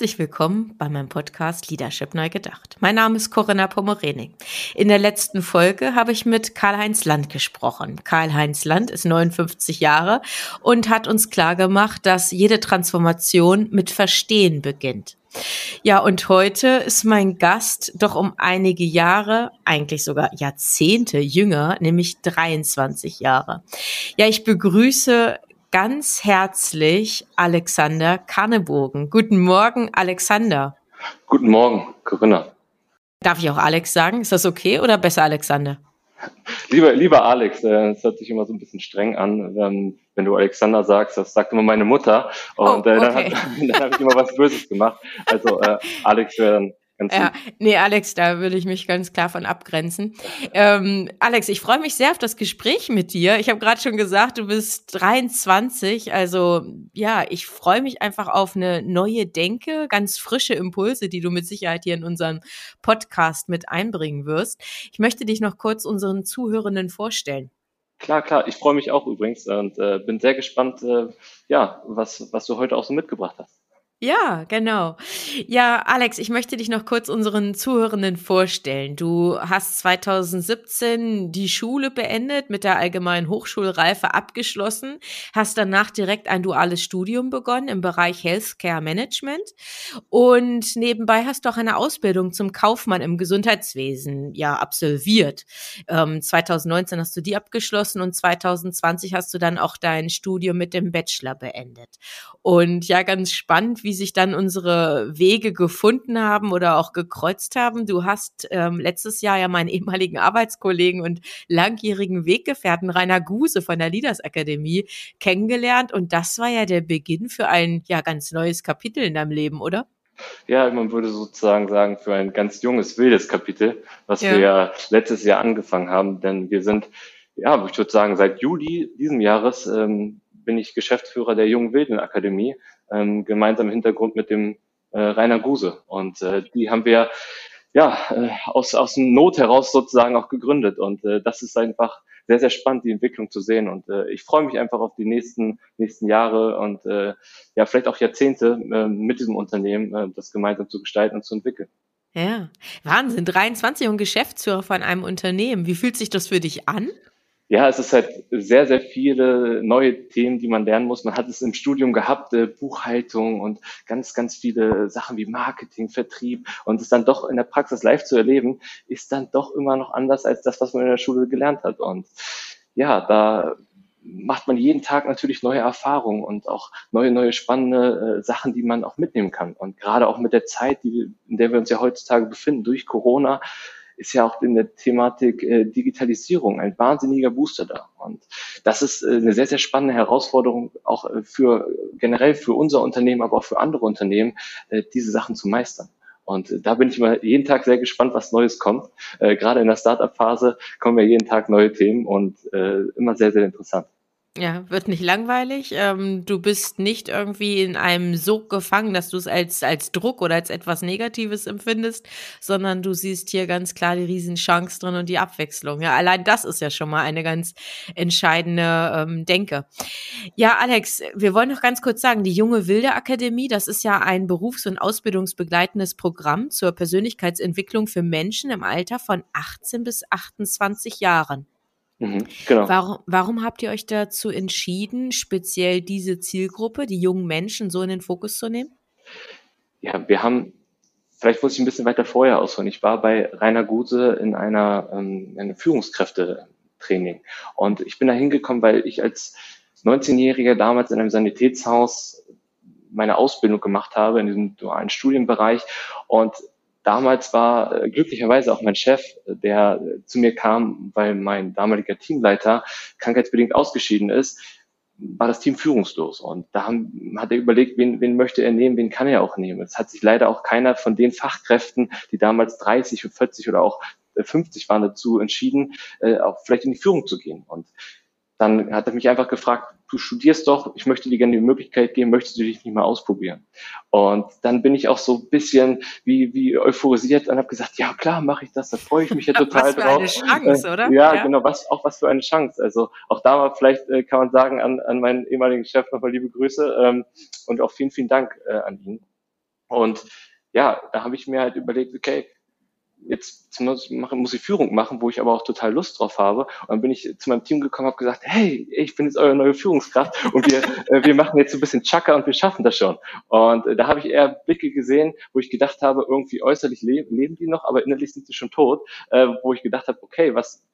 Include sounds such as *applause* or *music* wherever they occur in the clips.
Herzlich willkommen bei meinem Podcast Leadership Neu Gedacht. Mein Name ist Corinna Pomorening. In der letzten Folge habe ich mit Karl-Heinz Land gesprochen. Karl-Heinz Land ist 59 Jahre und hat uns klargemacht, dass jede Transformation mit Verstehen beginnt. Ja, und heute ist mein Gast doch um einige Jahre, eigentlich sogar Jahrzehnte jünger, nämlich 23 Jahre. Ja, ich begrüße ganz herzlich Alexander Kannebogen. Guten Morgen, Alexander. Guten Morgen, Corinna. Darf ich auch Alex sagen? Ist das okay oder besser Alexander? Lieber, lieber Alex, äh, es hört sich immer so ein bisschen streng an, wenn, wenn du Alexander sagst. Das sagt immer meine Mutter. Und oh, okay. äh, dann, *laughs* dann habe ich immer was Böses gemacht. Also äh, Alex wäre Ganz ja, nee, Alex, da würde ich mich ganz klar von abgrenzen. Ähm, Alex, ich freue mich sehr auf das Gespräch mit dir. Ich habe gerade schon gesagt, du bist 23. Also ja, ich freue mich einfach auf eine neue Denke, ganz frische Impulse, die du mit Sicherheit hier in unseren Podcast mit einbringen wirst. Ich möchte dich noch kurz unseren Zuhörenden vorstellen. Klar, klar. Ich freue mich auch übrigens und äh, bin sehr gespannt, äh, ja, was, was du heute auch so mitgebracht hast. Ja, genau. Ja, Alex, ich möchte dich noch kurz unseren Zuhörenden vorstellen. Du hast 2017 die Schule beendet, mit der allgemeinen Hochschulreife abgeschlossen, hast danach direkt ein duales Studium begonnen im Bereich Healthcare Management und nebenbei hast du auch eine Ausbildung zum Kaufmann im Gesundheitswesen ja absolviert. Ähm, 2019 hast du die abgeschlossen und 2020 hast du dann auch dein Studium mit dem Bachelor beendet. Und ja, ganz spannend, wie wie sich dann unsere Wege gefunden haben oder auch gekreuzt haben. Du hast ähm, letztes Jahr ja meinen ehemaligen Arbeitskollegen und langjährigen Weggefährten Rainer Guse von der Leaders Akademie kennengelernt und das war ja der Beginn für ein ja ganz neues Kapitel in deinem Leben, oder? Ja, man würde sozusagen sagen, für ein ganz junges, wildes Kapitel, was ja. wir ja letztes Jahr angefangen haben, denn wir sind, ja, ich würde sagen, seit Juli diesen Jahres ähm, bin ich Geschäftsführer der Jungen Wilden Akademie, ähm, gemeinsam im Hintergrund mit dem äh, Rainer Guse. Und äh, die haben wir ja äh, aus, aus Not heraus sozusagen auch gegründet. Und äh, das ist einfach sehr, sehr spannend, die Entwicklung zu sehen. Und äh, ich freue mich einfach auf die nächsten, nächsten Jahre und äh, ja, vielleicht auch Jahrzehnte äh, mit diesem Unternehmen, äh, das gemeinsam zu gestalten und zu entwickeln. Ja, Wahnsinn, 23 und Geschäftsführer von einem Unternehmen. Wie fühlt sich das für dich an? Ja, es ist halt sehr, sehr viele neue Themen, die man lernen muss. Man hat es im Studium gehabt, äh, Buchhaltung und ganz, ganz viele Sachen wie Marketing, Vertrieb und es dann doch in der Praxis live zu erleben, ist dann doch immer noch anders als das, was man in der Schule gelernt hat. Und ja, da macht man jeden Tag natürlich neue Erfahrungen und auch neue, neue spannende äh, Sachen, die man auch mitnehmen kann. Und gerade auch mit der Zeit, die, in der wir uns ja heutzutage befinden, durch Corona, ist ja auch in der Thematik äh, Digitalisierung ein wahnsinniger Booster da. Und das ist äh, eine sehr, sehr spannende Herausforderung, auch äh, für generell für unser Unternehmen, aber auch für andere Unternehmen, äh, diese Sachen zu meistern. Und äh, da bin ich immer jeden Tag sehr gespannt, was Neues kommt. Äh, gerade in der Startup-Phase kommen ja jeden Tag neue Themen und äh, immer sehr, sehr interessant. Ja, wird nicht langweilig. Ähm, du bist nicht irgendwie in einem Sog gefangen, dass du es als, als Druck oder als etwas Negatives empfindest, sondern du siehst hier ganz klar die Riesenchance drin und die Abwechslung. Ja, allein das ist ja schon mal eine ganz entscheidende ähm, Denke. Ja, Alex, wir wollen noch ganz kurz sagen, die Junge Wilde Akademie, das ist ja ein berufs- und ausbildungsbegleitendes Programm zur Persönlichkeitsentwicklung für Menschen im Alter von 18 bis 28 Jahren. Mhm, genau. Warum, warum habt ihr euch dazu entschieden, speziell diese Zielgruppe, die jungen Menschen, so in den Fokus zu nehmen? Ja, wir haben, vielleicht muss ich ein bisschen weiter vorher ausholen. Ich war bei Rainer Guse in einer, ähm, einem Führungskräftetraining und ich bin da hingekommen, weil ich als 19-Jähriger damals in einem Sanitätshaus meine Ausbildung gemacht habe in diesem dualen Studienbereich und damals war äh, glücklicherweise auch mein Chef, der zu mir kam, weil mein damaliger Teamleiter krankheitsbedingt ausgeschieden ist, war das Team führungslos. Und da hat er überlegt, wen, wen möchte er nehmen, wen kann er auch nehmen. Es hat sich leider auch keiner von den Fachkräften, die damals 30 und 40 oder auch 50 waren, dazu entschieden, äh, auch vielleicht in die Führung zu gehen. Und dann hat er mich einfach gefragt, du studierst doch, ich möchte dir gerne die Möglichkeit geben, möchtest du dich nicht mal ausprobieren? Und dann bin ich auch so ein bisschen wie, wie euphorisiert und habe gesagt, ja klar, mache ich das, da freue ich mich ja *laughs* total was für drauf. eine Chance, äh, oder? Ja, ja, genau, was, auch was für eine Chance. Also auch da mal vielleicht äh, kann man sagen an, an meinen ehemaligen Chef nochmal liebe Grüße ähm, und auch vielen, vielen Dank äh, an ihn. Und ja, da habe ich mir halt überlegt, okay, jetzt muss ich Führung machen, wo ich aber auch total Lust drauf habe. Und dann bin ich zu meinem Team gekommen, habe gesagt, hey, ich bin jetzt eure neue Führungskraft und wir, äh, wir machen jetzt so ein bisschen Chaka und wir schaffen das schon. Und äh, da habe ich eher Blicke gesehen, wo ich gedacht habe, irgendwie äußerlich le leben die noch, aber innerlich sind sie schon tot, äh, wo ich gedacht habe, okay, was,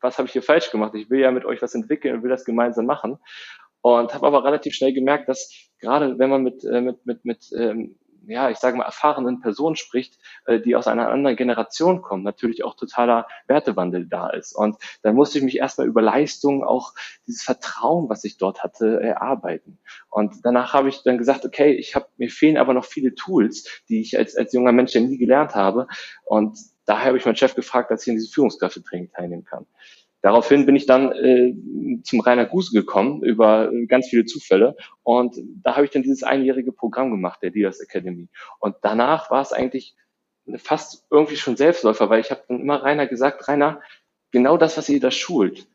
was habe ich hier falsch gemacht? Ich will ja mit euch was entwickeln und will das gemeinsam machen. Und habe aber relativ schnell gemerkt, dass gerade wenn man mit, mit, mit, mit ähm, ja, ich sage mal, erfahrenen Personen spricht, äh, die aus einer anderen Generation kommen, natürlich auch totaler Wertewandel da ist. Und dann musste ich mich erstmal über Leistung, auch dieses Vertrauen, was ich dort hatte, erarbeiten. Und danach habe ich dann gesagt, okay, ich habe mir fehlen aber noch viele Tools, die ich als, als junger Mensch ja nie gelernt habe. Und daher habe ich meinen Chef gefragt, dass ich in diese Führungskräftetraining teilnehmen kann. Daraufhin bin ich dann äh, zum Rainer Guse gekommen über ganz viele Zufälle und da habe ich dann dieses einjährige Programm gemacht, der Leaders Academy. Und danach war es eigentlich fast irgendwie schon Selbstläufer, weil ich habe dann immer Rainer gesagt, Rainer, genau das, was ihr da schult,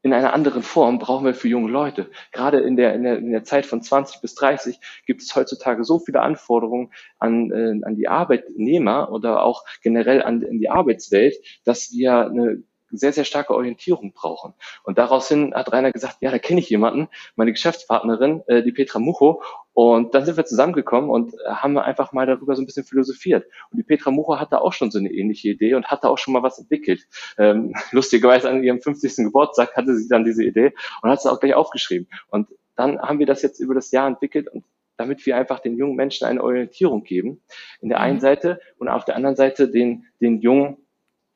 in einer anderen Form brauchen wir für junge Leute. Gerade in der, in der, in der Zeit von 20 bis 30 gibt es heutzutage so viele Anforderungen an, äh, an die Arbeitnehmer oder auch generell an, an die Arbeitswelt, dass wir eine sehr, sehr starke Orientierung brauchen. Und daraus hin hat Rainer gesagt, ja, da kenne ich jemanden, meine Geschäftspartnerin, äh, die Petra Mucho. Und dann sind wir zusammengekommen und äh, haben einfach mal darüber so ein bisschen philosophiert. Und die Petra Mucho hatte auch schon so eine ähnliche Idee und hatte auch schon mal was entwickelt. Ähm, *laughs* lustigerweise an ihrem 50. Geburtstag hatte sie dann diese Idee und hat es auch gleich aufgeschrieben. Und dann haben wir das jetzt über das Jahr entwickelt und damit wir einfach den jungen Menschen eine Orientierung geben. In der einen mhm. Seite und auf der anderen Seite den, den jungen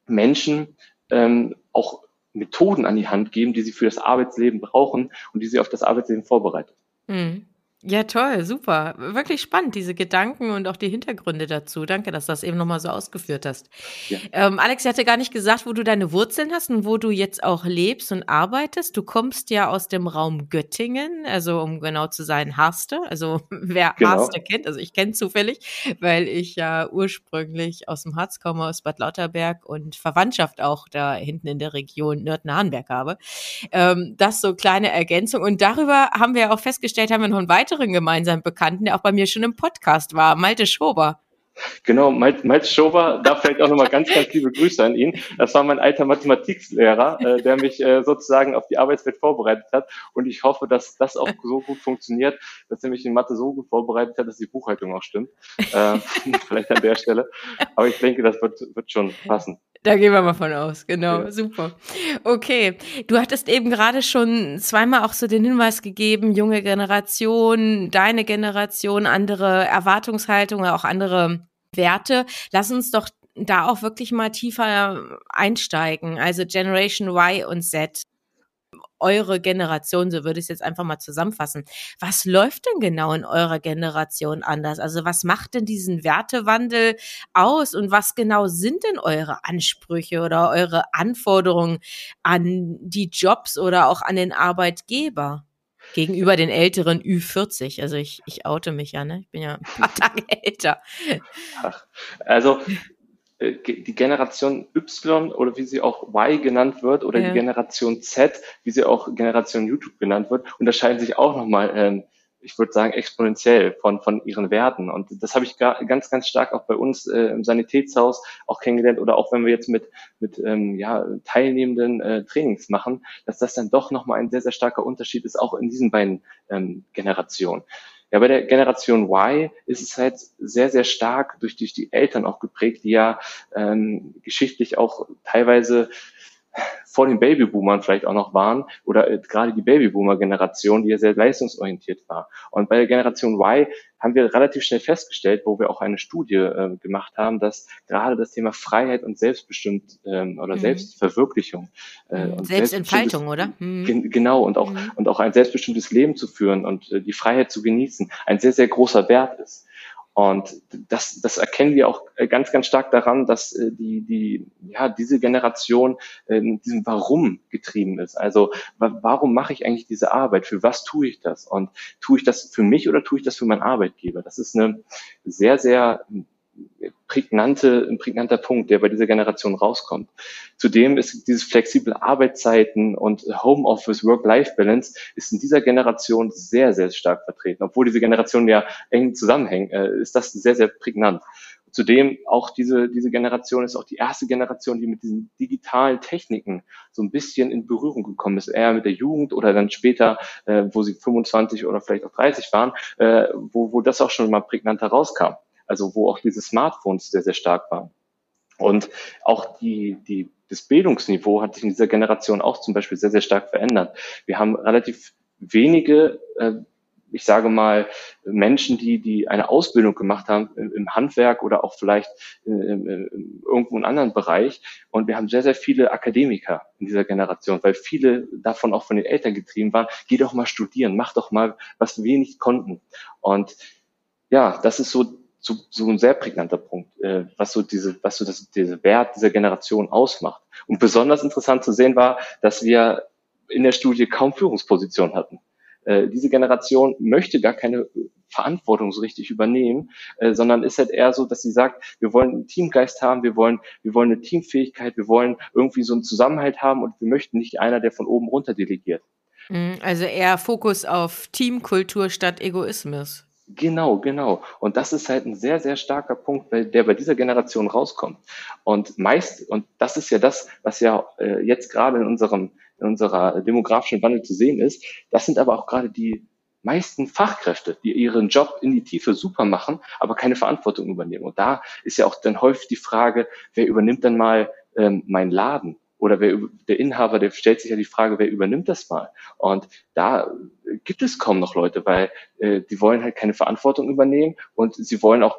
Menschen ähm, auch Methoden an die Hand geben, die sie für das Arbeitsleben brauchen und die sie auf das Arbeitsleben vorbereitet. Mhm. Ja, toll, super. Wirklich spannend, diese Gedanken und auch die Hintergründe dazu. Danke, dass du das eben nochmal so ausgeführt hast. Ja. Ähm, Alex, ich hatte gar nicht gesagt, wo du deine Wurzeln hast und wo du jetzt auch lebst und arbeitest. Du kommst ja aus dem Raum Göttingen, also um genau zu sein, Harste. Also *laughs* wer genau. Harste kennt, also ich kenne zufällig, weil ich ja ursprünglich aus dem Harz komme, aus Bad Lauterberg und Verwandtschaft auch da hinten in der Region Nürten-Harnberg habe. Ähm, das so kleine Ergänzung. Und darüber haben wir auch festgestellt, haben wir noch ein weiteres weiteren gemeinsamen Bekannten, der auch bei mir schon im Podcast war, Malte Schober. Genau, Malte Schober, da vielleicht auch nochmal ganz, ganz liebe Grüße an ihn. Das war mein alter Mathematiklehrer, äh, der mich äh, sozusagen auf die Arbeitswelt vorbereitet hat. Und ich hoffe, dass das auch so gut funktioniert, dass er mich in Mathe so gut vorbereitet hat, dass die Buchhaltung auch stimmt. Äh, *laughs* vielleicht an der Stelle. Aber ich denke, das wird, wird schon passen. *laughs* Da gehen wir mal von aus, genau, ja. super. Okay, du hattest eben gerade schon zweimal auch so den Hinweis gegeben, junge Generation, deine Generation, andere Erwartungshaltungen, auch andere Werte. Lass uns doch da auch wirklich mal tiefer einsteigen. Also Generation Y und Z eure Generation, so würde ich es jetzt einfach mal zusammenfassen. Was läuft denn genau in eurer Generation anders? Also was macht denn diesen Wertewandel aus und was genau sind denn eure Ansprüche oder eure Anforderungen an die Jobs oder auch an den Arbeitgeber? Gegenüber den älteren Ü40. Also ich, ich oute mich ja, ne? Ich bin ja ein paar *laughs* Tage älter. Ach, also die Generation Y oder wie sie auch Y genannt wird oder ja. die Generation Z, wie sie auch Generation YouTube genannt wird, unterscheiden sich auch nochmal, ähm, ich würde sagen, exponentiell von, von ihren Werten. Und das habe ich ganz, ganz stark auch bei uns äh, im Sanitätshaus auch kennengelernt oder auch wenn wir jetzt mit, mit ähm, ja, teilnehmenden äh, Trainings machen, dass das dann doch nochmal ein sehr, sehr starker Unterschied ist, auch in diesen beiden ähm, Generationen. Ja, bei der Generation Y ist es halt sehr, sehr stark durch, durch die Eltern auch geprägt, die ja ähm, geschichtlich auch teilweise vor den Babyboomern vielleicht auch noch waren oder äh, gerade die Babyboomer-Generation, die ja sehr leistungsorientiert war. Und bei der Generation Y haben wir relativ schnell festgestellt, wo wir auch eine Studie äh, gemacht haben, dass gerade das Thema Freiheit und Selbstbestimmt ähm, oder mhm. Selbstverwirklichung äh, mhm. und Selbstentfaltung, oder? Mhm. Genau und auch mhm. und auch ein selbstbestimmtes Leben zu führen und äh, die Freiheit zu genießen, ein sehr sehr großer Wert ist. Und das, das erkennen wir auch äh, ganz, ganz stark daran, dass äh, die, die, ja, diese Generation in diesem Warum getrieben ist. Also warum mache ich eigentlich diese Arbeit? Für was tue ich das? Und tue ich das für mich oder tue ich das für meinen Arbeitgeber? Das ist eine sehr, sehr prägnante, ein prägnanter Punkt, der bei dieser Generation rauskommt. Zudem ist dieses flexible Arbeitszeiten und Homeoffice, Work-Life-Balance ist in dieser Generation sehr, sehr stark vertreten. Obwohl diese Generationen ja eng zusammenhängen, äh, ist das sehr, sehr prägnant. Zudem auch diese, diese Generation ist auch die erste Generation, die mit diesen digitalen Techniken so ein bisschen in Berührung gekommen ist, eher mit der Jugend oder dann später, äh, wo sie 25 oder vielleicht auch 30 waren, äh, wo, wo das auch schon mal prägnanter rauskam also wo auch diese Smartphones sehr, sehr stark waren. Und auch die, die, das Bildungsniveau hat sich in dieser Generation auch zum Beispiel sehr, sehr stark verändert. Wir haben relativ wenige, äh, ich sage mal, Menschen, die, die eine Ausbildung gemacht haben im, Handwerk oder auch vielleicht in, in irgendwo in anderen Bereich. Und wir haben sehr, sehr viele Akademiker in dieser Generation, weil viele davon auch von den Eltern getrieben waren. Geh doch mal studieren, mach doch mal, was wir nicht konnten. Und ja, das ist so so, so ein sehr prägnanter Punkt, äh, was so diese, was so das, diese Wert dieser Generation ausmacht. Und besonders interessant zu sehen war, dass wir in der Studie kaum Führungsposition hatten. Äh, diese Generation möchte gar keine Verantwortung so richtig übernehmen, äh, sondern ist halt eher so, dass sie sagt, wir wollen einen Teamgeist haben, wir wollen, wir wollen eine Teamfähigkeit, wir wollen irgendwie so einen Zusammenhalt haben und wir möchten nicht einer, der von oben runter delegiert. Mhm, also eher Fokus auf Teamkultur statt Egoismus. Genau, genau. Und das ist halt ein sehr, sehr starker Punkt, der bei dieser Generation rauskommt. Und meist, und das ist ja das, was ja äh, jetzt gerade in unserem, in unserer demografischen Wandel zu sehen ist, das sind aber auch gerade die meisten Fachkräfte, die ihren Job in die Tiefe super machen, aber keine Verantwortung übernehmen. Und da ist ja auch dann häufig die Frage, wer übernimmt dann mal ähm, meinen Laden? Oder wer, der Inhaber, der stellt sich ja die Frage, wer übernimmt das mal? Und da gibt es kaum noch Leute, weil äh, die wollen halt keine Verantwortung übernehmen und sie wollen auch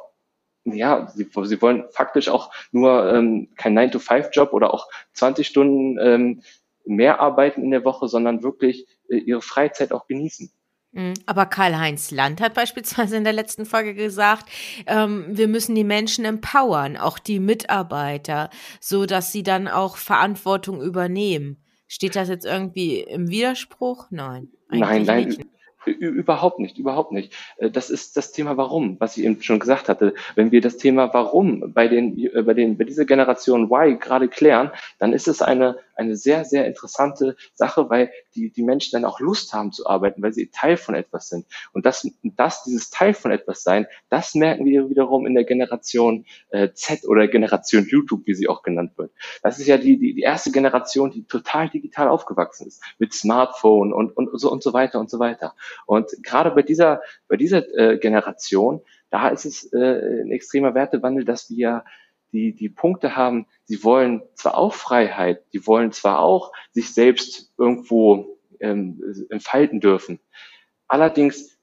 ja, sie, sie wollen faktisch auch nur ähm, kein 9-to-5-Job oder auch 20 Stunden ähm, mehr arbeiten in der Woche, sondern wirklich äh, ihre Freizeit auch genießen. Mhm. Aber Karl-Heinz Land hat beispielsweise in der letzten Folge gesagt, ähm, wir müssen die Menschen empowern, auch die Mitarbeiter, so dass sie dann auch Verantwortung übernehmen. Steht das jetzt irgendwie im Widerspruch? Nein. Nein, nein, nicht. Überhaupt nicht, überhaupt nicht. Äh, das ist das Thema Warum, was ich eben schon gesagt hatte. Wenn wir das Thema Warum bei den, äh, bei den, bei dieser Generation Y gerade klären, dann ist es eine, eine sehr, sehr interessante Sache, weil die, die Menschen dann auch Lust haben zu arbeiten, weil sie Teil von etwas sind. Und das, das dieses Teil von etwas sein, das merken wir wiederum in der Generation äh, Z oder Generation YouTube, wie sie auch genannt wird. Das ist ja die, die, die erste Generation, die total digital aufgewachsen ist, mit Smartphone und, und so und so weiter und so weiter. Und gerade bei dieser, bei dieser äh, Generation, da ist es äh, ein extremer Wertewandel, dass wir die, die Punkte haben, sie wollen zwar auch Freiheit, die wollen zwar auch sich selbst irgendwo ähm, entfalten dürfen. Allerdings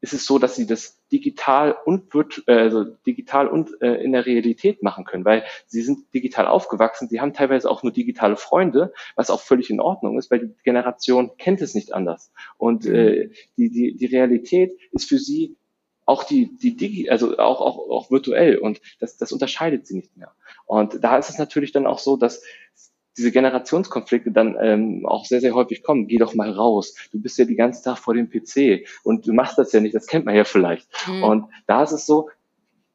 ist es so, dass sie das digital und äh, also digital und äh, in der Realität machen können, weil sie sind digital aufgewachsen, sie haben teilweise auch nur digitale Freunde, was auch völlig in Ordnung ist, weil die Generation kennt es nicht anders. Und äh, die, die, die Realität ist für sie auch die, die Digi, also auch, auch, auch virtuell und das, das unterscheidet sie nicht mehr. Und da ist es natürlich dann auch so, dass diese Generationskonflikte dann ähm, auch sehr, sehr häufig kommen. Geh doch mal raus. Du bist ja die ganze Tag vor dem PC und du machst das ja nicht. Das kennt man ja vielleicht. Mhm. Und da ist es so,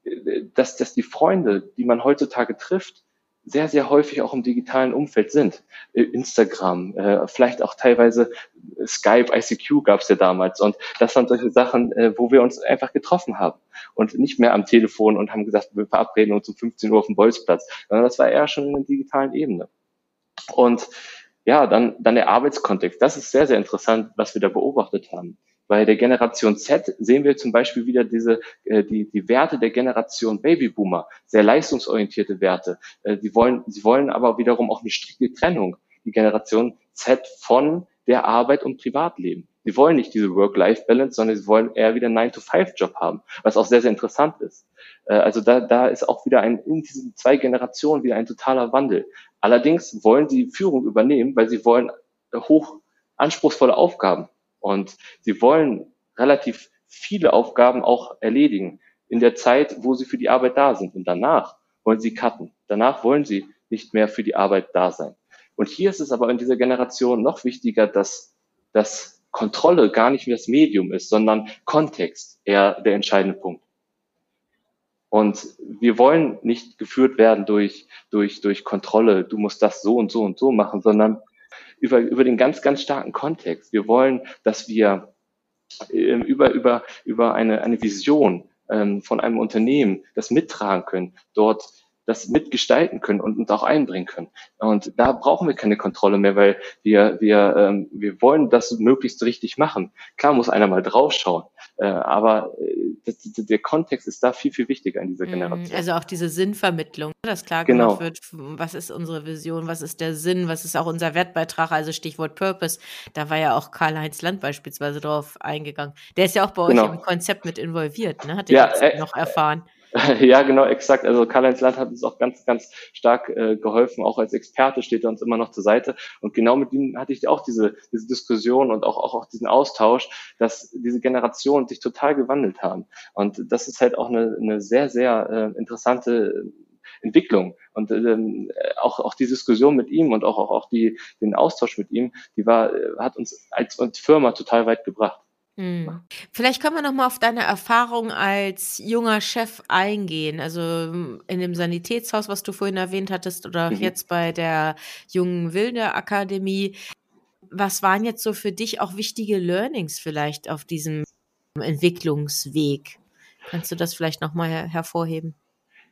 äh, dass, dass die Freunde, die man heutzutage trifft, sehr, sehr häufig auch im digitalen Umfeld sind. Äh, Instagram, äh, vielleicht auch teilweise Skype, ICQ gab es ja damals. Und das waren solche Sachen, äh, wo wir uns einfach getroffen haben. Und nicht mehr am Telefon und haben gesagt, wir verabreden uns um 15 Uhr auf dem Bolzplatz. Sondern das war eher schon in der digitalen Ebene. Und ja, dann, dann der Arbeitskontext. Das ist sehr, sehr interessant, was wir da beobachtet haben. Bei der Generation Z sehen wir zum Beispiel wieder diese, äh, die, die Werte der Generation Babyboomer, sehr leistungsorientierte Werte. Äh, die wollen, sie wollen aber wiederum auch eine strikte Trennung die Generation Z von der Arbeit und Privatleben. Sie wollen nicht diese Work-Life-Balance, sondern sie wollen eher wieder einen 9-to-5-Job haben, was auch sehr, sehr interessant ist. Äh, also da, da ist auch wieder ein, in diesen zwei Generationen wieder ein totaler Wandel. Allerdings wollen sie Führung übernehmen, weil sie wollen hoch anspruchsvolle Aufgaben und sie wollen relativ viele Aufgaben auch erledigen in der Zeit, wo sie für die Arbeit da sind. Und danach wollen sie cutten. Danach wollen sie nicht mehr für die Arbeit da sein. Und hier ist es aber in dieser Generation noch wichtiger, dass, dass Kontrolle gar nicht mehr das Medium ist, sondern Kontext eher der entscheidende Punkt. Und wir wollen nicht geführt werden durch, durch, durch Kontrolle, du musst das so und so und so machen, sondern über, über den ganz, ganz starken Kontext. Wir wollen, dass wir ähm, über, über, über eine, eine Vision ähm, von einem Unternehmen das mittragen können, dort das mitgestalten können und uns auch einbringen können. Und da brauchen wir keine Kontrolle mehr, weil wir, wir, ähm, wir wollen das möglichst richtig machen. Klar muss einer mal draufschauen, aber äh, das, der Kontext ist da viel, viel wichtiger in dieser mhm, Generation. Also auch diese Sinnvermittlung, dass klar genau. gemacht wird, was ist unsere Vision, was ist der Sinn, was ist auch unser Wertbeitrag, also Stichwort Purpose. Da war ja auch Karl-Heinz Land beispielsweise drauf eingegangen. Der ist ja auch bei genau. euch im Konzept mit involviert, ne? Hat er ja, jetzt äh, noch erfahren. *laughs* Ja, genau, exakt. Also Karl-Heinz Land hat uns auch ganz, ganz stark äh, geholfen. Auch als Experte steht er uns immer noch zur Seite. Und genau mit ihm hatte ich auch diese, diese Diskussion und auch, auch, auch diesen Austausch, dass diese Generationen sich total gewandelt haben. Und das ist halt auch eine, eine sehr, sehr äh, interessante Entwicklung. Und ähm, auch, auch die Diskussion mit ihm und auch, auch, auch die, den Austausch mit ihm, die war, äh, hat uns als, als Firma total weit gebracht. Mhm. Vielleicht können wir noch mal auf deine Erfahrung als junger Chef eingehen. Also in dem Sanitätshaus, was du vorhin erwähnt hattest, oder mhm. jetzt bei der Jungen Wilde Akademie. Was waren jetzt so für dich auch wichtige Learnings vielleicht auf diesem Entwicklungsweg? Kannst du das vielleicht noch mal her hervorheben?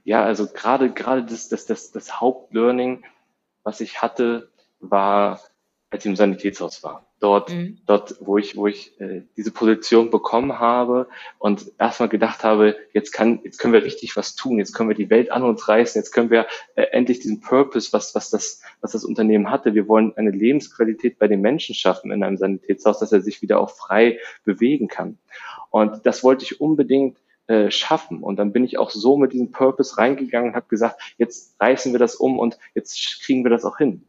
Ja, also gerade gerade das, das, das, das Hauptlearning, was ich hatte, war, als ich im Sanitätshaus war dort, mhm. dort, wo ich, wo ich äh, diese Position bekommen habe und erstmal gedacht habe, jetzt kann, jetzt können wir richtig was tun, jetzt können wir die Welt an uns reißen, jetzt können wir äh, endlich diesen Purpose, was, was das, was das Unternehmen hatte. Wir wollen eine Lebensqualität bei den Menschen schaffen in einem Sanitätshaus, dass er sich wieder auch frei bewegen kann. Und das wollte ich unbedingt äh, schaffen. Und dann bin ich auch so mit diesem Purpose reingegangen und habe gesagt, jetzt reißen wir das um und jetzt kriegen wir das auch hin.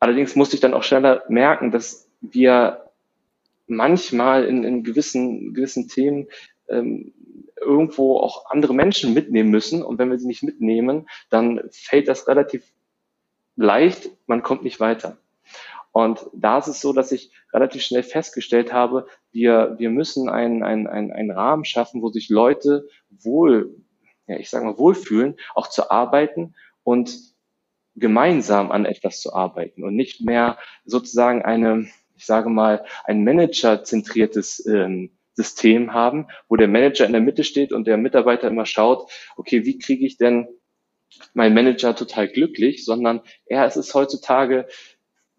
Allerdings musste ich dann auch schneller merken, dass wir manchmal in, in gewissen, gewissen Themen ähm, irgendwo auch andere Menschen mitnehmen müssen. Und wenn wir sie nicht mitnehmen, dann fällt das relativ leicht, man kommt nicht weiter. Und da ist es so, dass ich relativ schnell festgestellt habe, wir, wir müssen einen, einen, einen, einen Rahmen schaffen, wo sich Leute wohl, ja, ich sage mal, wohlfühlen, auch zu arbeiten und gemeinsam an etwas zu arbeiten und nicht mehr sozusagen eine, ich sage mal, ein Manager-zentriertes ähm, System haben, wo der Manager in der Mitte steht und der Mitarbeiter immer schaut, okay, wie kriege ich denn meinen Manager total glücklich, sondern eher ist es heutzutage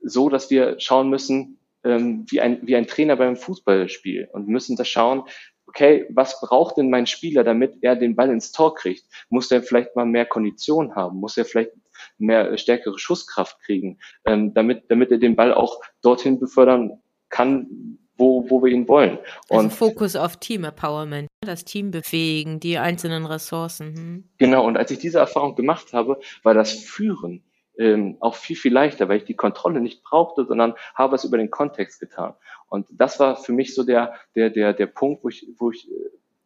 so, dass wir schauen müssen, ähm, wie, ein, wie ein Trainer beim Fußballspiel und müssen da schauen, okay, was braucht denn mein Spieler, damit er den Ball ins Tor kriegt? Muss er vielleicht mal mehr Kondition haben? Muss er vielleicht mehr stärkere Schusskraft kriegen, ähm, damit, damit er den Ball auch dorthin befördern kann, wo, wo wir ihn wollen. Also Und also Fokus auf Team Empowerment, das Team befähigen, die einzelnen Ressourcen. Hm. Genau, und als ich diese Erfahrung gemacht habe, war das Führen ähm, auch viel, viel leichter, weil ich die Kontrolle nicht brauchte, sondern habe es über den Kontext getan. Und das war für mich so der, der, der, der Punkt, wo ich, wo ich,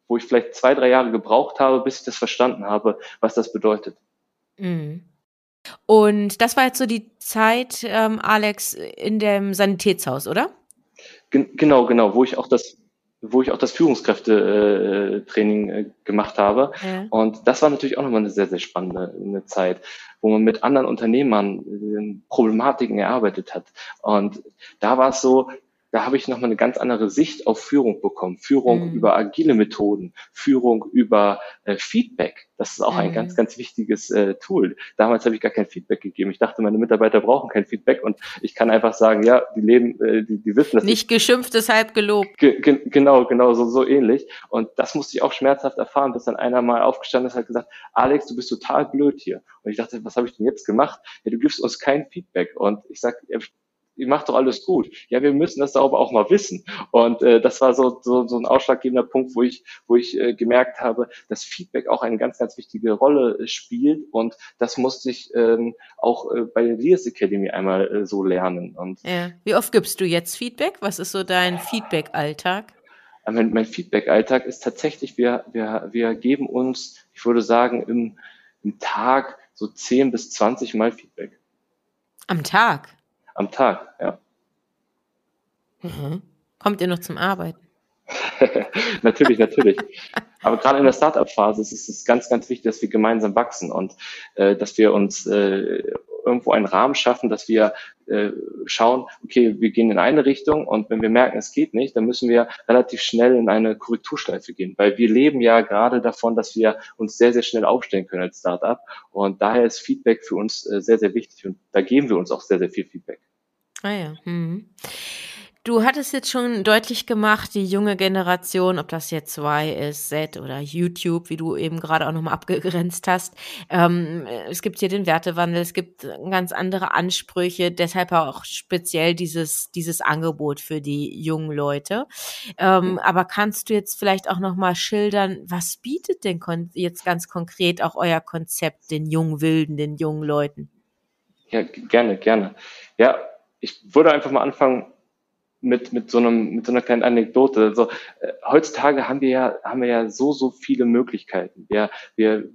wo ich vielleicht zwei, drei Jahre gebraucht habe, bis ich das verstanden habe, was das bedeutet. Mhm. Und das war jetzt so die Zeit, ähm, Alex, in dem Sanitätshaus, oder? Gen genau, genau, wo ich auch das wo ich auch das Führungskräftetraining äh, gemacht habe. Ja. Und das war natürlich auch nochmal eine sehr, sehr spannende eine Zeit, wo man mit anderen Unternehmern äh, Problematiken erarbeitet hat. Und da war es so, da habe ich nochmal eine ganz andere Sicht auf Führung bekommen. Führung mhm. über agile Methoden, Führung über äh, Feedback. Das ist auch mhm. ein ganz, ganz wichtiges äh, Tool. Damals habe ich gar kein Feedback gegeben. Ich dachte, meine Mitarbeiter brauchen kein Feedback und ich kann einfach sagen, ja, die leben, äh, die, die wissen das. Nicht geschimpft, deshalb gelobt. Ge ge genau, genau, so, so ähnlich. Und das musste ich auch schmerzhaft erfahren, bis dann einer mal aufgestanden ist und hat gesagt, Alex, du bist total blöd hier. Und ich dachte, was habe ich denn jetzt gemacht? Ja, du gibst uns kein Feedback. Und ich sage, ihr macht doch alles gut. Ja, wir müssen das aber auch mal wissen. Und äh, das war so, so, so ein ausschlaggebender Punkt, wo ich, wo ich äh, gemerkt habe, dass Feedback auch eine ganz, ganz wichtige Rolle äh, spielt. Und das musste ich ähm, auch äh, bei der Leaders Academy einmal äh, so lernen. Und ja. Wie oft gibst du jetzt Feedback? Was ist so dein Feedback-Alltag? Äh, mein, mein Feedback-Alltag ist tatsächlich, wir, wir, wir geben uns, ich würde sagen, im, im Tag so 10 bis 20 Mal Feedback. Am Tag? Am Tag, ja. Mhm. Kommt ihr noch zum Arbeiten? *laughs* natürlich, natürlich. *laughs* Aber gerade in der Startup-Phase ist es ganz, ganz wichtig, dass wir gemeinsam wachsen und äh, dass wir uns äh, irgendwo einen Rahmen schaffen, dass wir äh, schauen, okay, wir gehen in eine Richtung und wenn wir merken, es geht nicht, dann müssen wir relativ schnell in eine Korrekturschleife gehen, weil wir leben ja gerade davon, dass wir uns sehr, sehr schnell aufstellen können als Startup und daher ist Feedback für uns äh, sehr, sehr wichtig und da geben wir uns auch sehr, sehr viel Feedback. Ah ja. Mhm. Du hattest jetzt schon deutlich gemacht, die junge Generation, ob das jetzt Y ist, Z oder YouTube, wie du eben gerade auch nochmal abgegrenzt hast. Ähm, es gibt hier den Wertewandel, es gibt ganz andere Ansprüche, deshalb auch speziell dieses, dieses Angebot für die jungen Leute. Ähm, aber kannst du jetzt vielleicht auch nochmal schildern, was bietet denn jetzt ganz konkret auch euer Konzept den jungen Wilden, den jungen Leuten? Ja, gerne, gerne. Ja, ich würde einfach mal anfangen, mit, mit so einem, mit so einer kleinen Anekdote. Also, äh, heutzutage haben wir ja, haben wir ja so, so viele Möglichkeiten. Wir, wir,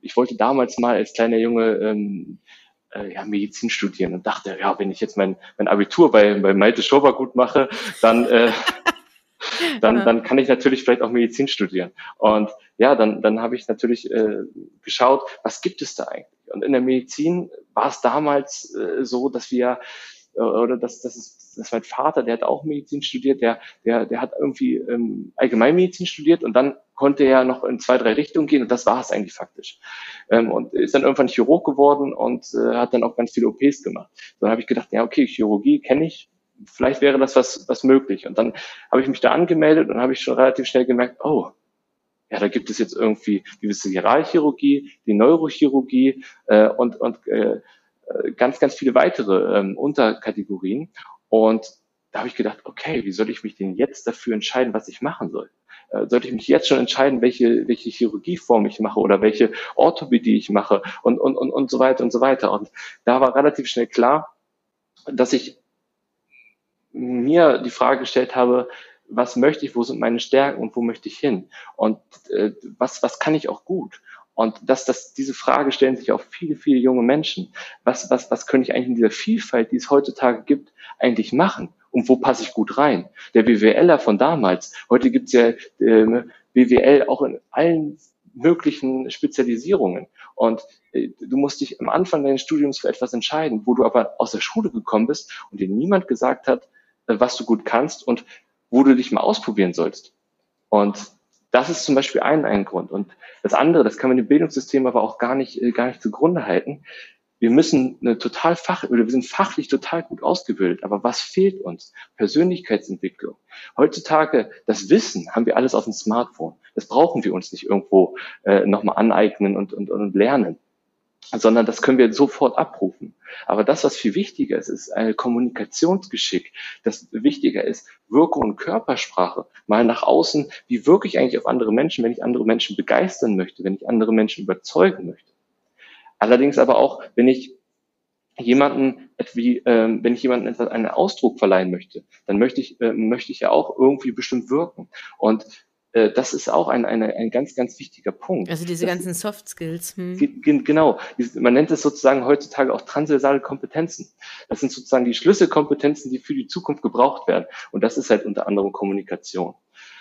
ich wollte damals mal als kleiner Junge, ähm, äh, ja, Medizin studieren und dachte, ja, wenn ich jetzt mein, mein Abitur bei, bei Malte Schober gut mache, dann, äh, *laughs* dann, dann kann ich natürlich vielleicht auch Medizin studieren. Und ja, dann, dann habe ich natürlich äh, geschaut, was gibt es da eigentlich? Und in der Medizin war es damals äh, so, dass wir äh, oder dass das das mein Vater, der hat auch Medizin studiert, der, der, der hat irgendwie ähm, Allgemeinmedizin studiert und dann konnte er noch in zwei, drei Richtungen gehen und das war es eigentlich faktisch. Ähm, und ist dann irgendwann Chirurg geworden und äh, hat dann auch ganz viele OPs gemacht. Dann habe ich gedacht, ja, okay, Chirurgie kenne ich, vielleicht wäre das was, was möglich. Und dann habe ich mich da angemeldet und habe ich schon relativ schnell gemerkt, oh, ja, da gibt es jetzt irgendwie die Viszeralchirurgie, die Neurochirurgie äh, und, und äh, äh, ganz, ganz viele weitere ähm, Unterkategorien. Und da habe ich gedacht, okay, wie soll ich mich denn jetzt dafür entscheiden, was ich machen soll? Äh, sollte ich mich jetzt schon entscheiden, welche, welche Chirurgieform ich mache oder welche Orthopädie ich mache und, und, und, und so weiter und so weiter. Und da war relativ schnell klar, dass ich mir die Frage gestellt habe, was möchte ich, wo sind meine Stärken und wo möchte ich hin? Und äh, was, was kann ich auch gut? Und dass das, diese Frage stellen sich auch viele, viele junge Menschen. Was, was, was könnte ich eigentlich in dieser Vielfalt, die es heutzutage gibt, eigentlich machen? Und wo passe ich gut rein? Der BWLer von damals, heute gibt es ja äh, BWL auch in allen möglichen Spezialisierungen. Und äh, du musst dich am Anfang deines Studiums für etwas entscheiden, wo du aber aus der Schule gekommen bist und dir niemand gesagt hat, äh, was du gut kannst und wo du dich mal ausprobieren sollst. Und das ist zum Beispiel ein, ein Grund. Und das andere, das kann man dem Bildungssystem aber auch gar nicht, äh, gar nicht zugrunde halten. Wir müssen eine total fach, oder wir sind fachlich total gut ausgebildet. Aber was fehlt uns? Persönlichkeitsentwicklung. Heutzutage, das Wissen haben wir alles auf dem Smartphone. Das brauchen wir uns nicht irgendwo äh, nochmal aneignen und, und, und lernen sondern das können wir sofort abrufen. Aber das, was viel wichtiger ist, ist ein Kommunikationsgeschick. Das wichtiger ist Wirkung und Körpersprache. Mal nach außen, wie wirke ich eigentlich auf andere Menschen, wenn ich andere Menschen begeistern möchte, wenn ich andere Menschen überzeugen möchte. Allerdings aber auch, wenn ich jemanden, wie, äh, wenn ich jemanden etwas einen Ausdruck verleihen möchte, dann möchte ich, äh, möchte ich ja auch irgendwie bestimmt wirken. Und äh, das ist auch ein, eine, ein ganz, ganz wichtiger Punkt. Also diese das, ganzen Soft Skills. Hm. Genau. Man nennt es sozusagen heutzutage auch transversale Kompetenzen. Das sind sozusagen die Schlüsselkompetenzen, die für die Zukunft gebraucht werden. Und das ist halt unter anderem Kommunikation.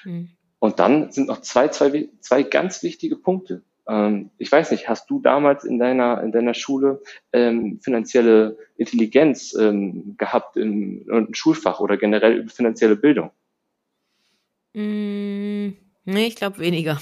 Hm. Und dann sind noch zwei, zwei, zwei ganz wichtige Punkte. Ähm, ich weiß nicht, hast du damals in deiner, in deiner Schule ähm, finanzielle Intelligenz ähm, gehabt in einem Schulfach oder generell über finanzielle Bildung? Mm, nee, ich glaube weniger.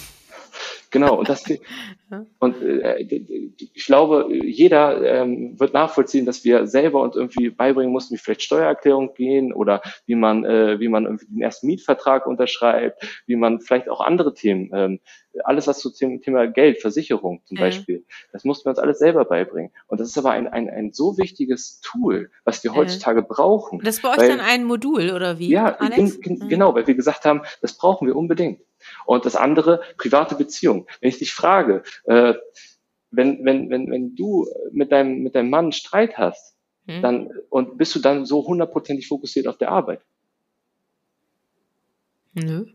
Genau, und das *laughs* und äh, ich glaube, jeder ähm, wird nachvollziehen, dass wir selber uns irgendwie beibringen mussten, wie vielleicht Steuererklärung gehen oder wie man, äh, wie man irgendwie den ersten Mietvertrag unterschreibt, wie man vielleicht auch andere Themen, ähm, alles was zu dem Thema Geld, Versicherung zum. Beispiel, das mussten wir uns alles selber beibringen. Und das ist aber ein, ein, ein so wichtiges Tool, was wir heutzutage ja. brauchen. Das bei euch weil, dann ein Modul oder wie? Ja, in, in, genau, weil wir gesagt haben, das brauchen wir unbedingt. Und das andere, private Beziehung. Wenn ich dich frage, äh, wenn, wenn, wenn, wenn du mit deinem, mit deinem Mann Streit hast, hm. dann, und bist du dann so hundertprozentig fokussiert auf der Arbeit? Nö.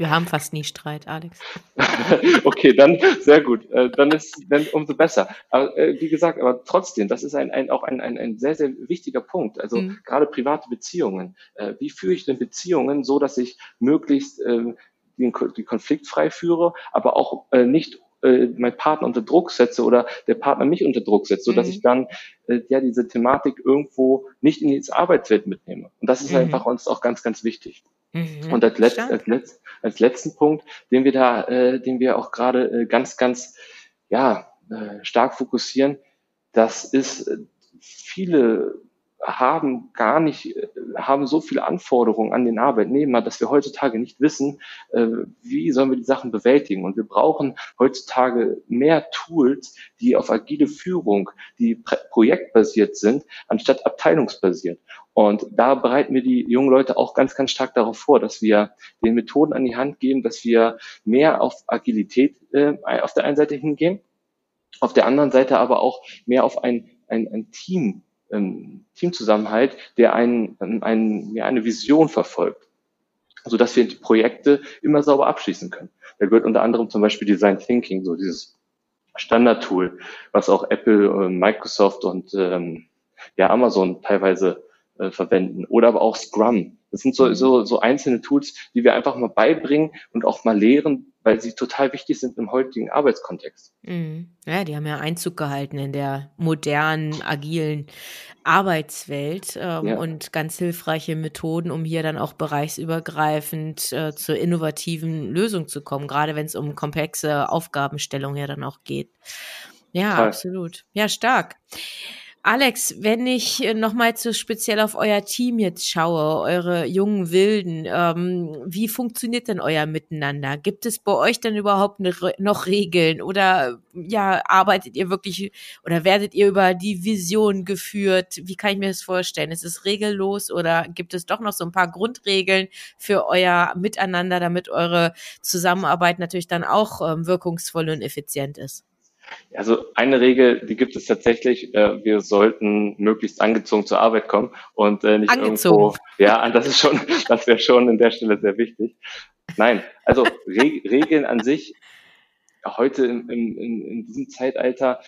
Wir haben fast nie Streit, Alex. *laughs* okay, dann sehr gut. Äh, dann ist dann umso besser. Aber äh, wie gesagt, aber trotzdem, das ist ein, ein auch ein, ein, ein sehr, sehr wichtiger Punkt. Also mhm. gerade private Beziehungen. Äh, wie führe ich denn Beziehungen so, dass ich möglichst ähm, die, die konfliktfrei führe, aber auch äh, nicht äh, mein Partner unter Druck setze oder der Partner mich unter Druck setzt, so dass mhm. ich dann äh, ja diese Thematik irgendwo nicht in die Arbeitswelt mitnehme. Und das ist mhm. einfach uns auch ganz, ganz wichtig. Mhm. Und als, letzt, als, letzt, als letzten Punkt, den wir da, äh, den wir auch gerade äh, ganz, ganz ja äh, stark fokussieren, das ist äh, viele haben gar nicht, haben so viele Anforderungen an den Arbeitnehmer, dass wir heutzutage nicht wissen, äh, wie sollen wir die Sachen bewältigen. Und wir brauchen heutzutage mehr Tools, die auf agile Führung, die projektbasiert sind, anstatt abteilungsbasiert. Und da bereiten wir die jungen Leute auch ganz, ganz stark darauf vor, dass wir den Methoden an die Hand geben, dass wir mehr auf Agilität äh, auf der einen Seite hingehen, auf der anderen Seite aber auch mehr auf ein, ein, ein Team ähm, Teamzusammenhalt, der ein, ein, ja, eine Vision verfolgt, so dass wir die Projekte immer sauber abschließen können. Da gehört unter anderem zum Beispiel Design Thinking, so dieses Standardtool, was auch Apple, Microsoft und ähm, ja Amazon teilweise äh, verwenden oder aber auch Scrum. Das sind so, mhm. so, so einzelne Tools, die wir einfach mal beibringen und auch mal lehren, weil sie total wichtig sind im heutigen Arbeitskontext. Mhm. Ja, die haben ja Einzug gehalten in der modernen, agilen Arbeitswelt ähm, ja. und ganz hilfreiche Methoden, um hier dann auch bereichsübergreifend äh, zur innovativen Lösung zu kommen, gerade wenn es um komplexe Aufgabenstellungen ja dann auch geht. Ja, Toll. absolut. Ja, stark. Alex, wenn ich äh, nochmal so speziell auf euer Team jetzt schaue, eure jungen Wilden, ähm, wie funktioniert denn euer Miteinander? Gibt es bei euch denn überhaupt noch Regeln oder ja, arbeitet ihr wirklich oder werdet ihr über die Vision geführt? Wie kann ich mir das vorstellen? Ist es regellos oder gibt es doch noch so ein paar Grundregeln für euer Miteinander, damit eure Zusammenarbeit natürlich dann auch ähm, wirkungsvoll und effizient ist? Also eine Regel, die gibt es tatsächlich. Äh, wir sollten möglichst angezogen zur Arbeit kommen und äh, nicht angezogen. irgendwo. Ja, *laughs* das ist schon, das wäre schon an der Stelle sehr wichtig. Nein, also Re Regeln an sich heute in, in, in diesem Zeitalter,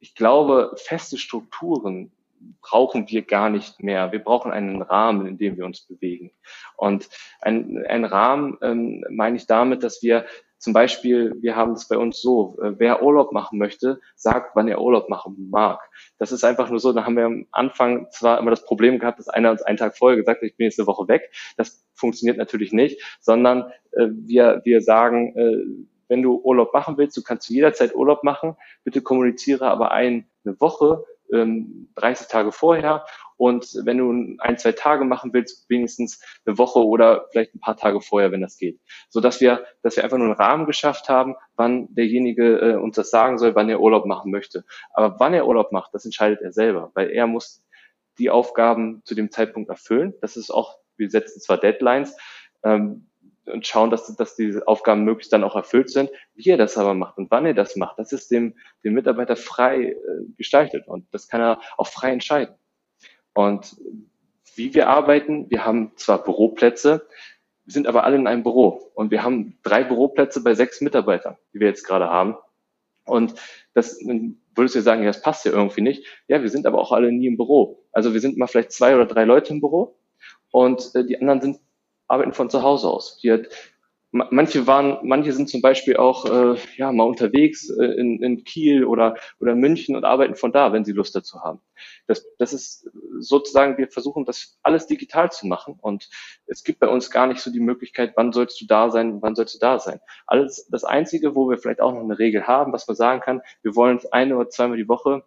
ich glaube, feste Strukturen brauchen wir gar nicht mehr. Wir brauchen einen Rahmen, in dem wir uns bewegen. Und ein, ein Rahmen ähm, meine ich damit, dass wir zum Beispiel, wir haben es bei uns so, äh, wer Urlaub machen möchte, sagt, wann er Urlaub machen mag. Das ist einfach nur so, da haben wir am Anfang zwar immer das Problem gehabt, dass einer uns einen Tag vorher gesagt hat, ich bin jetzt eine Woche weg. Das funktioniert natürlich nicht, sondern äh, wir, wir sagen, äh, wenn du Urlaub machen willst, du kannst jederzeit Urlaub machen, bitte kommuniziere aber eine Woche, ähm, 30 Tage vorher und wenn du ein, zwei Tage machen willst, wenigstens eine Woche oder vielleicht ein paar Tage vorher, wenn das geht. So dass wir, dass wir einfach nur einen Rahmen geschafft haben, wann derjenige äh, uns das sagen soll, wann er Urlaub machen möchte. Aber wann er Urlaub macht, das entscheidet er selber, weil er muss die Aufgaben zu dem Zeitpunkt erfüllen. Das ist auch, wir setzen zwar Deadlines, ähm, und schauen, dass, dass diese Aufgaben möglichst dann auch erfüllt sind. Wie er das aber macht und wann er das macht, das ist dem, dem Mitarbeiter frei äh, gestaltet und das kann er auch frei entscheiden. Und wie wir arbeiten, wir haben zwar Büroplätze, wir sind aber alle in einem Büro und wir haben drei Büroplätze bei sechs Mitarbeitern, die wir jetzt gerade haben. Und das würdest du sagen, ja, das passt ja irgendwie nicht. Ja, wir sind aber auch alle nie im Büro. Also wir sind mal vielleicht zwei oder drei Leute im Büro und äh, die anderen sind arbeiten von zu Hause aus. Die manche waren, manche sind zum Beispiel auch äh, ja mal unterwegs äh, in, in Kiel oder oder München und arbeiten von da, wenn sie Lust dazu haben. Das, das ist sozusagen, wir versuchen das alles digital zu machen und es gibt bei uns gar nicht so die Möglichkeit, wann sollst du da sein, wann sollst du da sein. Alles das Einzige, wo wir vielleicht auch noch eine Regel haben, was man sagen kann, wir wollen uns eine oder zweimal die Woche,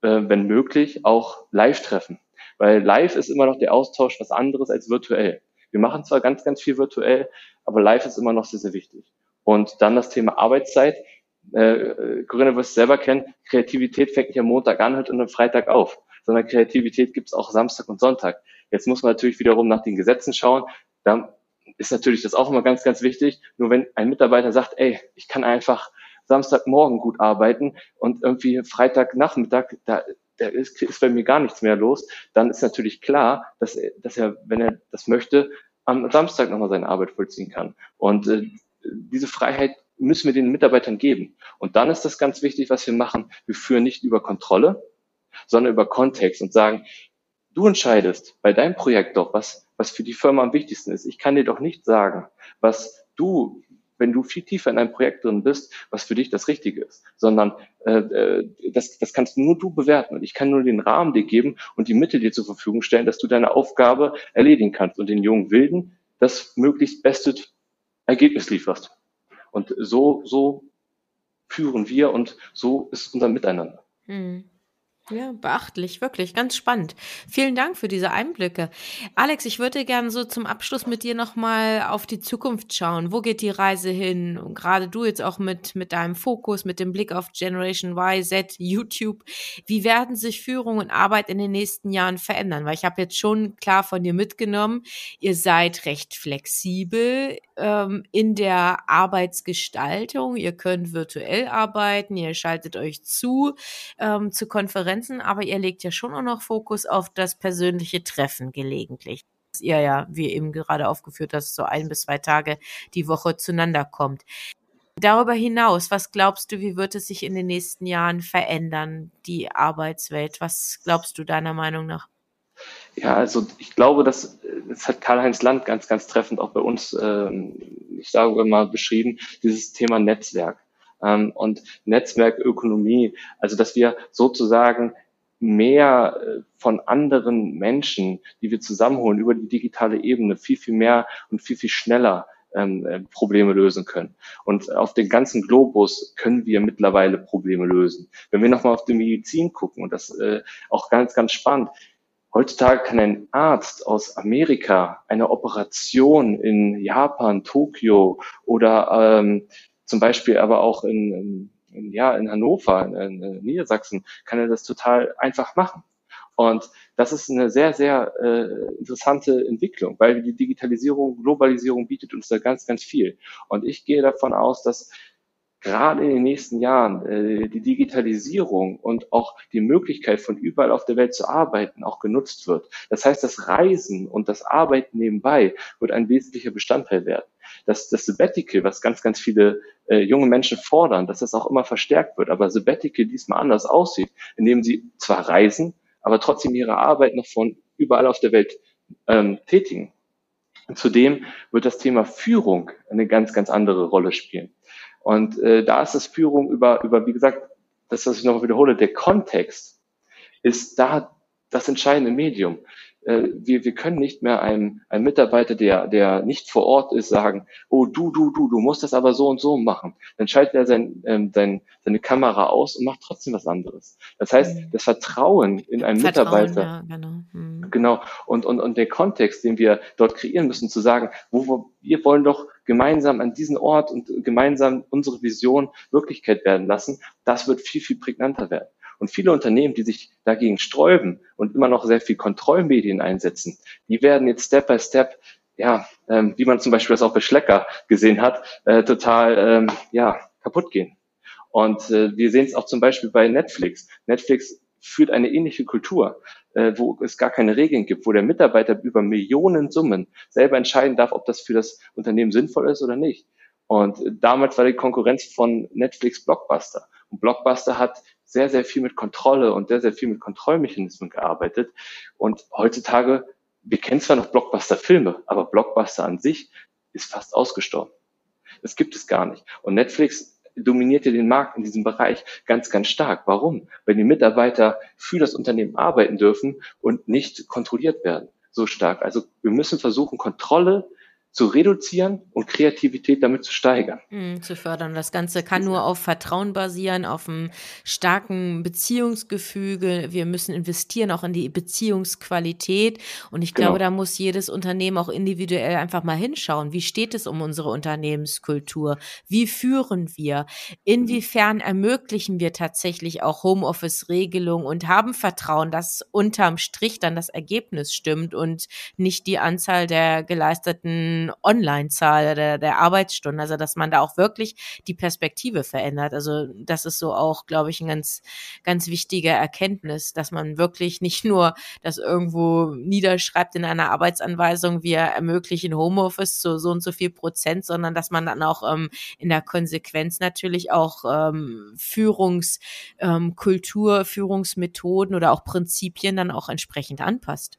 äh, wenn möglich, auch live treffen, weil live ist immer noch der Austausch was anderes als virtuell. Wir machen zwar ganz, ganz viel virtuell, aber live ist immer noch sehr, sehr wichtig. Und dann das Thema Arbeitszeit. Äh, Corinna wirst selber kennen, Kreativität fängt nicht am Montag an und am Freitag auf, sondern Kreativität gibt es auch Samstag und Sonntag. Jetzt muss man natürlich wiederum nach den Gesetzen schauen. Da ist natürlich das auch immer ganz, ganz wichtig. Nur wenn ein Mitarbeiter sagt, ey, ich kann einfach Samstagmorgen gut arbeiten und irgendwie Freitagnachmittag, da, da ist, ist bei mir gar nichts mehr los, dann ist natürlich klar, dass, er, dass er, wenn er das möchte, am Samstag nochmal seine Arbeit vollziehen kann. Und äh, diese Freiheit müssen wir den Mitarbeitern geben. Und dann ist das ganz wichtig, was wir machen. Wir führen nicht über Kontrolle, sondern über Kontext und sagen, du entscheidest bei deinem Projekt doch, was, was für die Firma am wichtigsten ist. Ich kann dir doch nicht sagen, was du wenn du viel tiefer in einem Projekt drin bist, was für dich das Richtige ist, sondern äh, äh, das, das kannst nur du bewerten und ich kann nur den Rahmen dir geben und die Mittel dir zur Verfügung stellen, dass du deine Aufgabe erledigen kannst und den jungen Wilden das möglichst beste Ergebnis lieferst. Und so, so führen wir und so ist unser Miteinander. Hm. Ja, beachtlich, wirklich, ganz spannend. Vielen Dank für diese Einblicke. Alex, ich würde gerne so zum Abschluss mit dir nochmal auf die Zukunft schauen. Wo geht die Reise hin? Und gerade du jetzt auch mit, mit deinem Fokus, mit dem Blick auf Generation Y, Z, YouTube. Wie werden sich Führung und Arbeit in den nächsten Jahren verändern? Weil ich habe jetzt schon klar von dir mitgenommen, ihr seid recht flexibel ähm, in der Arbeitsgestaltung. Ihr könnt virtuell arbeiten, ihr schaltet euch zu ähm, zu Konferenzen Konferenzen, aber ihr legt ja schon auch noch Fokus auf das persönliche Treffen gelegentlich. Dass ihr ja, wie eben gerade aufgeführt hast, so ein bis zwei Tage die Woche zueinander kommt. Darüber hinaus, was glaubst du, wie wird es sich in den nächsten Jahren verändern, die Arbeitswelt? Was glaubst du deiner Meinung nach? Ja, also ich glaube, dass das hat Karl-Heinz Land ganz, ganz treffend auch bei uns, ähm, ich sage mal, beschrieben, dieses Thema Netzwerk ähm, und Netzwerkökonomie, also dass wir sozusagen mehr äh, von anderen Menschen, die wir zusammenholen über die digitale Ebene, viel, viel mehr und viel, viel schneller ähm, äh, Probleme lösen können. Und auf den ganzen Globus können wir mittlerweile Probleme lösen. Wenn wir nochmal auf die Medizin gucken, und das äh, auch ganz, ganz spannend, Heutzutage kann ein Arzt aus Amerika eine Operation in Japan, Tokio oder ähm, zum Beispiel aber auch in, in, ja, in Hannover, in, in Niedersachsen, kann er das total einfach machen. Und das ist eine sehr, sehr äh, interessante Entwicklung, weil die Digitalisierung, Globalisierung bietet uns da ganz, ganz viel. Und ich gehe davon aus, dass gerade in den nächsten Jahren äh, die Digitalisierung und auch die Möglichkeit von überall auf der Welt zu arbeiten auch genutzt wird. Das heißt, das Reisen und das Arbeiten nebenbei wird ein wesentlicher Bestandteil werden. Das, das Sabbatical, was ganz, ganz viele äh, junge Menschen fordern, dass das auch immer verstärkt wird, aber Sabbatical diesmal anders aussieht, indem sie zwar reisen, aber trotzdem ihre Arbeit noch von überall auf der Welt ähm, tätigen. Und zudem wird das Thema Führung eine ganz, ganz andere Rolle spielen. Und äh, da ist das Führung über, über, wie gesagt, das, was ich noch wiederhole, der Kontext ist da das entscheidende Medium wir, wir können nicht mehr einem, einem Mitarbeiter, der, der nicht vor Ort ist, sagen, oh du, du, du, du musst das aber so und so machen. Dann schaltet er sein, ähm, sein, seine Kamera aus und macht trotzdem was anderes. Das heißt, mhm. das Vertrauen in einen Vertrauen, Mitarbeiter, ja, genau. Mhm. genau, und, und, und der Kontext, den wir dort kreieren müssen, zu sagen, wo, wo wir wollen doch gemeinsam an diesen Ort und gemeinsam unsere Vision Wirklichkeit werden lassen, das wird viel, viel prägnanter werden. Und viele Unternehmen, die sich dagegen sträuben und immer noch sehr viel Kontrollmedien einsetzen, die werden jetzt Step by Step ja, ähm, wie man zum Beispiel das auch bei Schlecker gesehen hat, äh, total ähm, ja, kaputt gehen. Und äh, wir sehen es auch zum Beispiel bei Netflix. Netflix führt eine ähnliche Kultur, äh, wo es gar keine Regeln gibt, wo der Mitarbeiter über Millionen Summen selber entscheiden darf, ob das für das Unternehmen sinnvoll ist oder nicht. Und damals war die Konkurrenz von Netflix Blockbuster. Und Blockbuster hat sehr, sehr viel mit Kontrolle und sehr, sehr viel mit Kontrollmechanismen gearbeitet. Und heutzutage, wir kennen zwar noch Blockbuster-Filme, aber Blockbuster an sich ist fast ausgestorben. Das gibt es gar nicht. Und Netflix dominiert den Markt in diesem Bereich ganz, ganz stark. Warum? Weil die Mitarbeiter für das Unternehmen arbeiten dürfen und nicht kontrolliert werden so stark. Also wir müssen versuchen, Kontrolle zu reduzieren und Kreativität damit zu steigern. Mhm, zu fördern. Das Ganze kann nur auf Vertrauen basieren, auf einem starken Beziehungsgefüge. Wir müssen investieren auch in die Beziehungsqualität. Und ich genau. glaube, da muss jedes Unternehmen auch individuell einfach mal hinschauen. Wie steht es um unsere Unternehmenskultur? Wie führen wir? Inwiefern ermöglichen wir tatsächlich auch Homeoffice-Regelungen und haben Vertrauen, dass unterm Strich dann das Ergebnis stimmt und nicht die Anzahl der geleisteten Online-Zahl der, der Arbeitsstunden, also dass man da auch wirklich die Perspektive verändert. Also das ist so auch, glaube ich, ein ganz, ganz wichtiger Erkenntnis, dass man wirklich nicht *laughs* nur das irgendwo niederschreibt in einer Arbeitsanweisung, wir ermöglichen Homeoffice zu so und so viel Prozent, sondern dass man dann auch ähm, in der Konsequenz natürlich auch ähm, Führungskultur, ähm, Führungsmethoden oder auch Prinzipien dann auch entsprechend anpasst.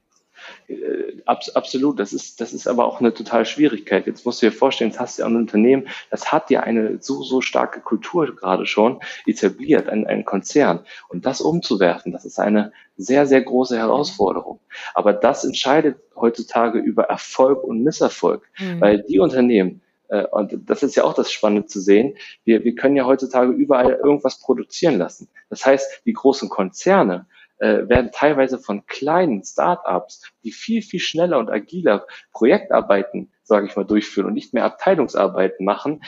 Äh, absolut, das ist, das ist aber auch eine totale Schwierigkeit. Jetzt musst du dir vorstellen, jetzt hast du ja ein Unternehmen, das hat ja eine so, so starke Kultur gerade schon etabliert, ein, ein Konzern. Und das umzuwerfen, das ist eine sehr, sehr große Herausforderung. Aber das entscheidet heutzutage über Erfolg und Misserfolg, mhm. weil die Unternehmen, äh, und das ist ja auch das Spannende zu sehen. Wir, wir können ja heutzutage überall irgendwas produzieren lassen. Das heißt, die großen Konzerne, äh, werden teilweise von kleinen Startups, die viel, viel schneller und agiler Projektarbeiten, sage ich mal, durchführen und nicht mehr Abteilungsarbeiten machen,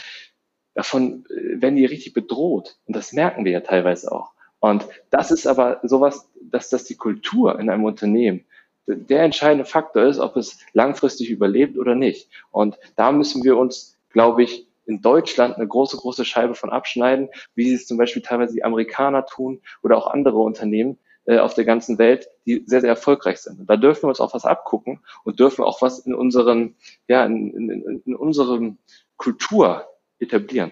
davon äh, werden die richtig bedroht. Und das merken wir ja teilweise auch. Und das ist aber sowas, dass das die Kultur in einem Unternehmen der entscheidende Faktor ist, ob es langfristig überlebt oder nicht. Und da müssen wir uns, glaube ich, in Deutschland eine große, große Scheibe von abschneiden, wie es zum Beispiel teilweise die Amerikaner tun oder auch andere Unternehmen, äh, auf der ganzen Welt, die sehr, sehr erfolgreich sind. Und da dürfen wir uns auch was abgucken und dürfen auch was in unseren, ja, in, in, in unserem Kultur etablieren.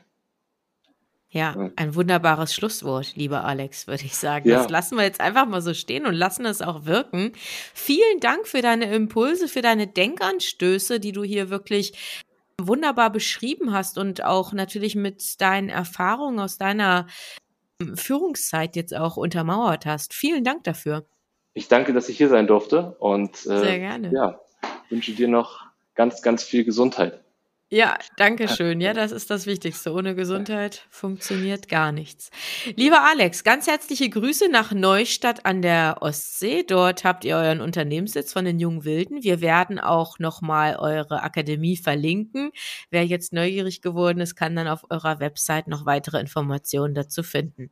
Ja, ein wunderbares Schlusswort, lieber Alex, würde ich sagen. Ja. Das lassen wir jetzt einfach mal so stehen und lassen es auch wirken. Vielen Dank für deine Impulse, für deine Denkanstöße, die du hier wirklich wunderbar beschrieben hast und auch natürlich mit deinen Erfahrungen aus deiner Führungszeit jetzt auch untermauert hast. Vielen Dank dafür. Ich danke, dass ich hier sein durfte und äh. Ja, wünsche dir noch ganz, ganz viel Gesundheit. Ja, danke schön. Ja, das ist das Wichtigste. Ohne Gesundheit funktioniert gar nichts. Lieber Alex, ganz herzliche Grüße nach Neustadt an der Ostsee. Dort habt ihr euren Unternehmenssitz von den Jungen Wilden. Wir werden auch nochmal eure Akademie verlinken. Wer jetzt neugierig geworden ist, kann dann auf eurer Website noch weitere Informationen dazu finden.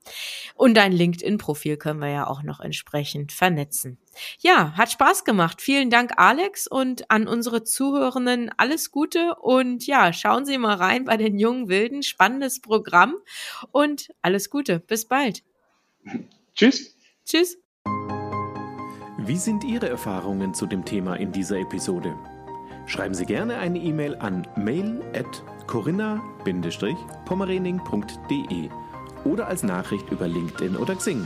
Und dein LinkedIn-Profil können wir ja auch noch entsprechend vernetzen. Ja, hat Spaß gemacht. Vielen Dank, Alex, und an unsere Zuhörenden alles Gute und ja, schauen Sie mal rein bei den jungen Wilden. Spannendes Programm und alles Gute. Bis bald. *laughs* Tschüss. Tschüss. Wie sind Ihre Erfahrungen zu dem Thema in dieser Episode? Schreiben Sie gerne eine E-Mail an mail at corinna-pommerening.de oder als Nachricht über LinkedIn oder Xing.